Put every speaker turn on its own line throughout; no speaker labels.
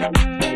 Thank you.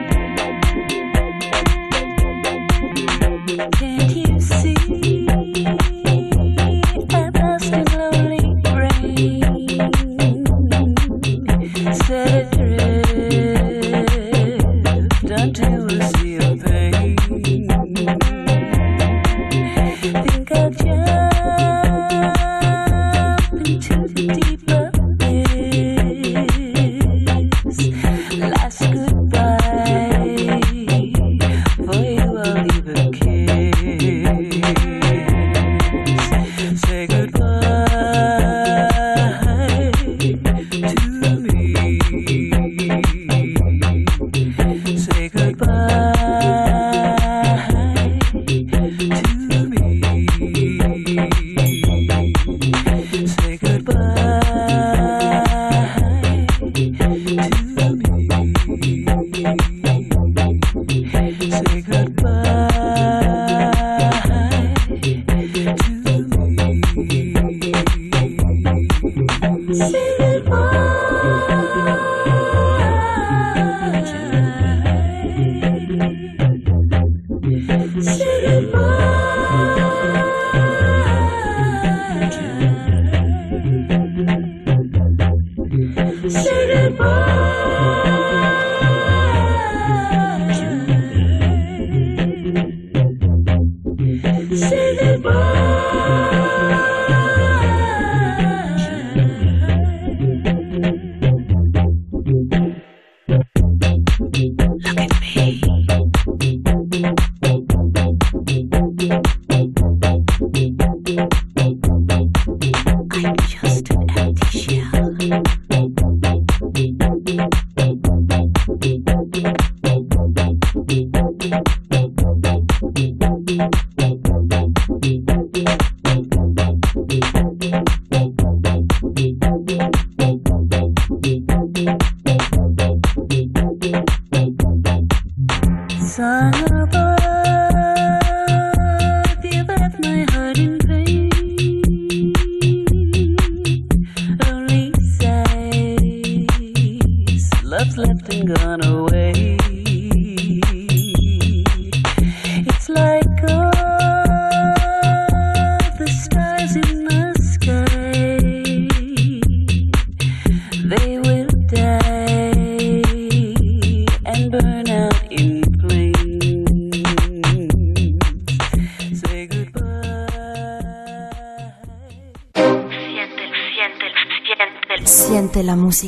sun.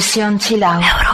Sesión Chill Out.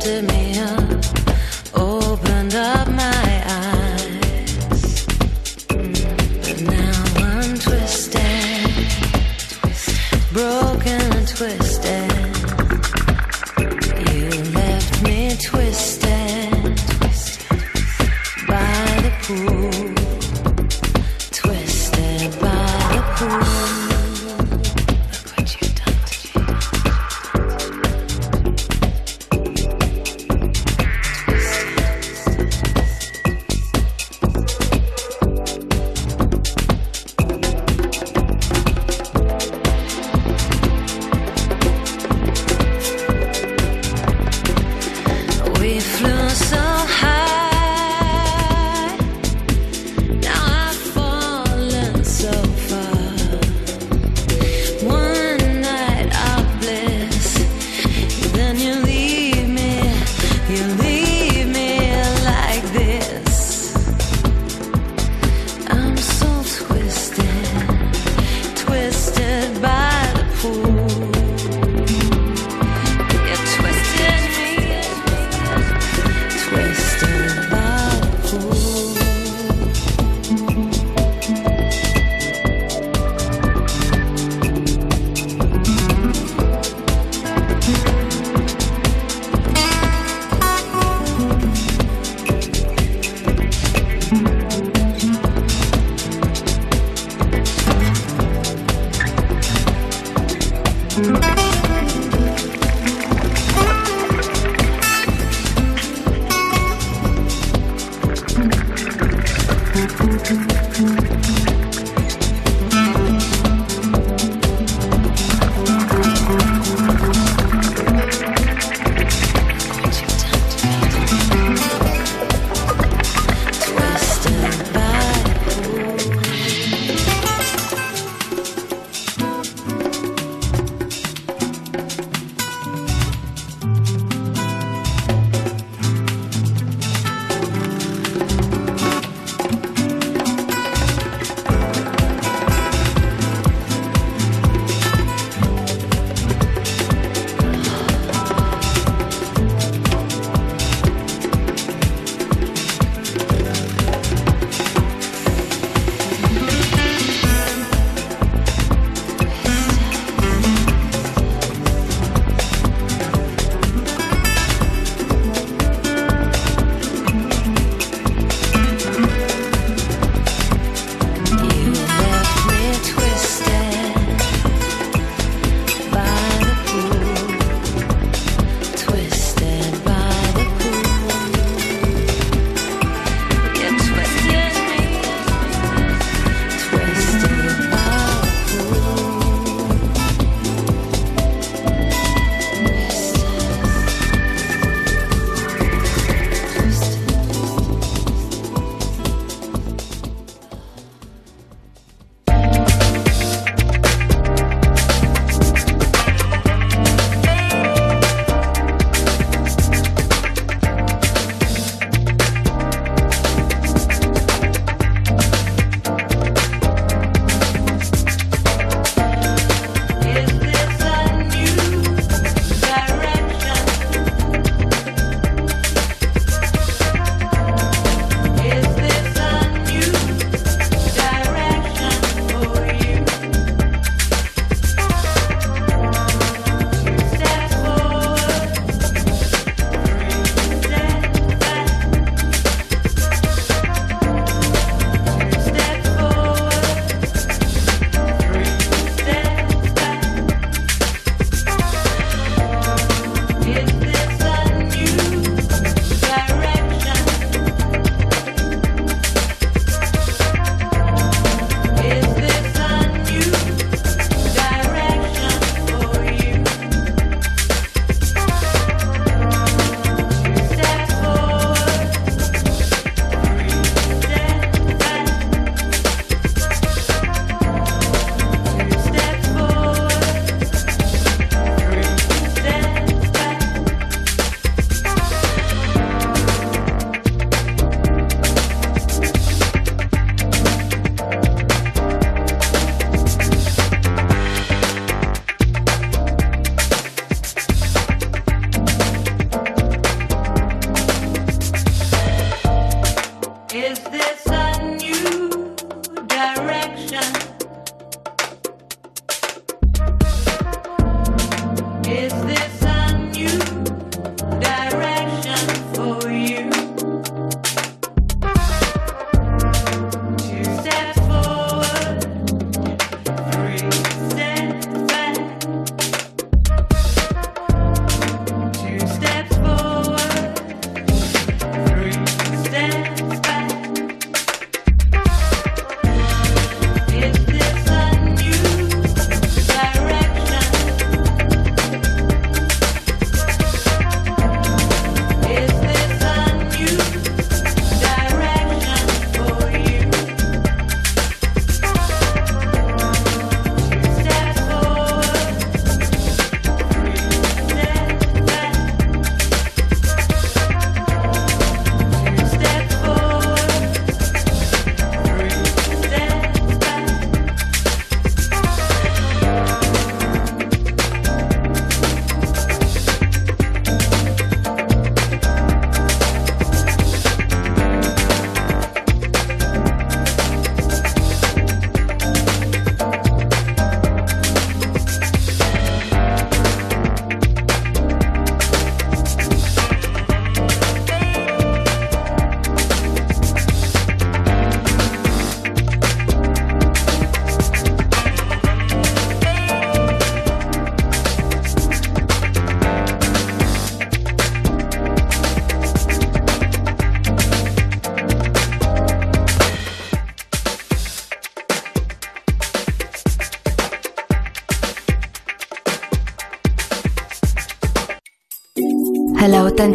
to me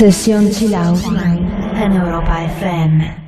Sesión Chilau Out en Europa FM.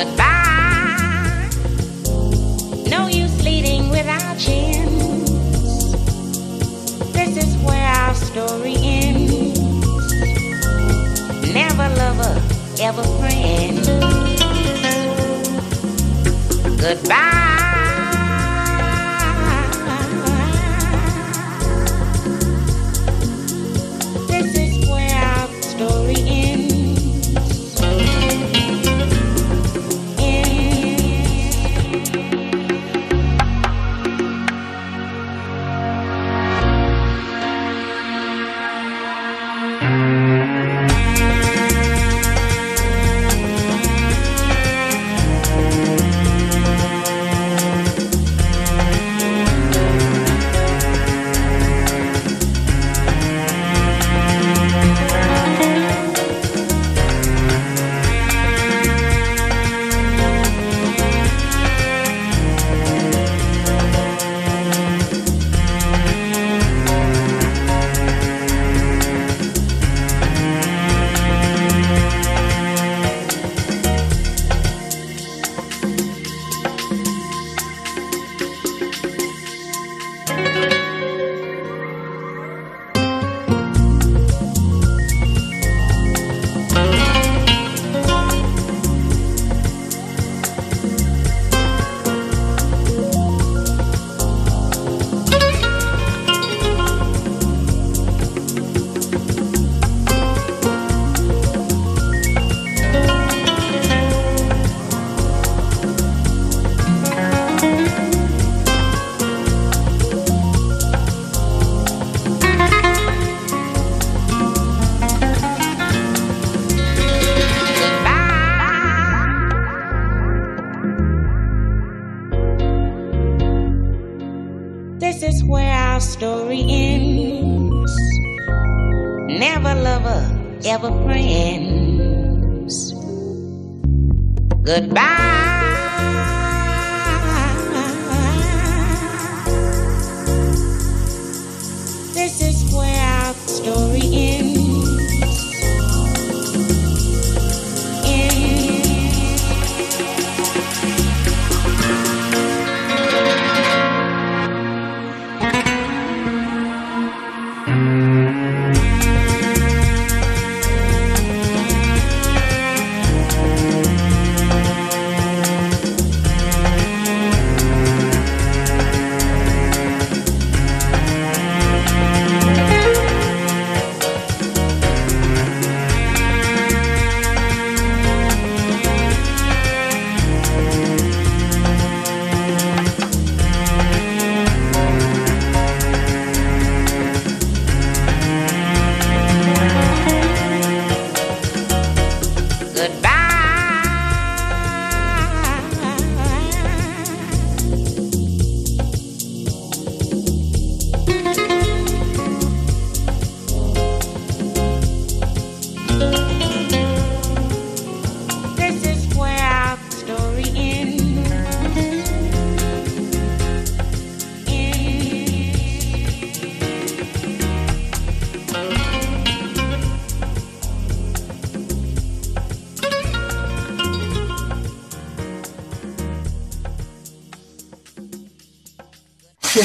goodbye.
This is where our story ends.
Never lover, ever friends. Goodbye.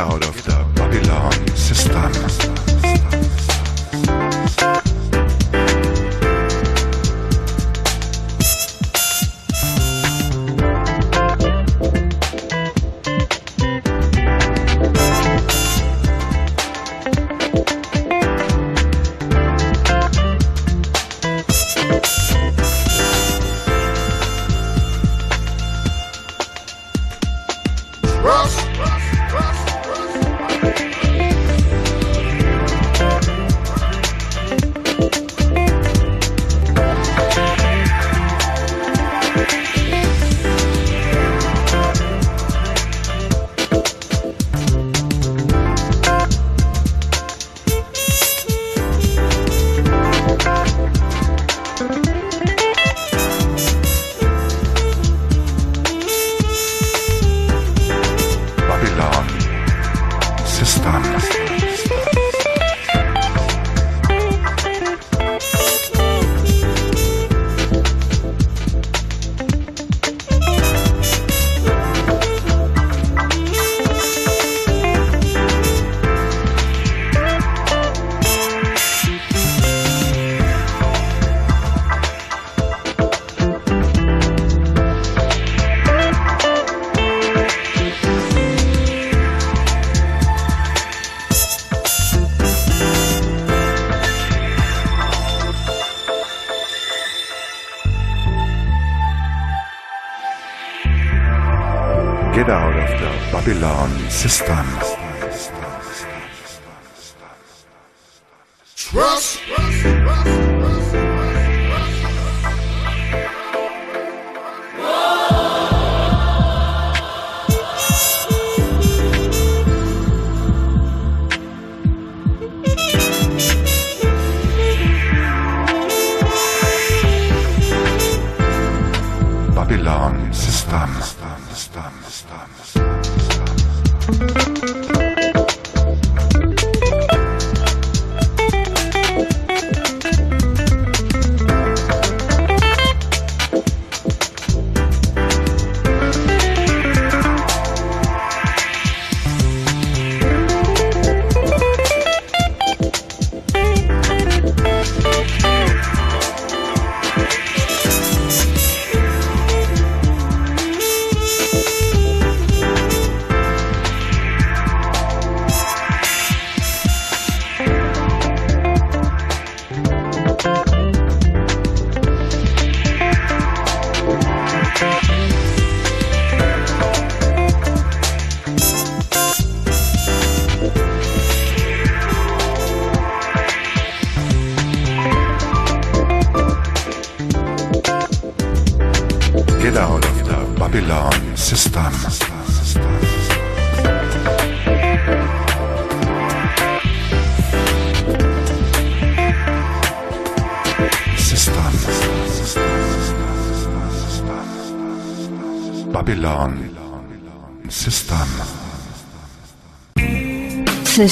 ahora. Get out of the Babylon system.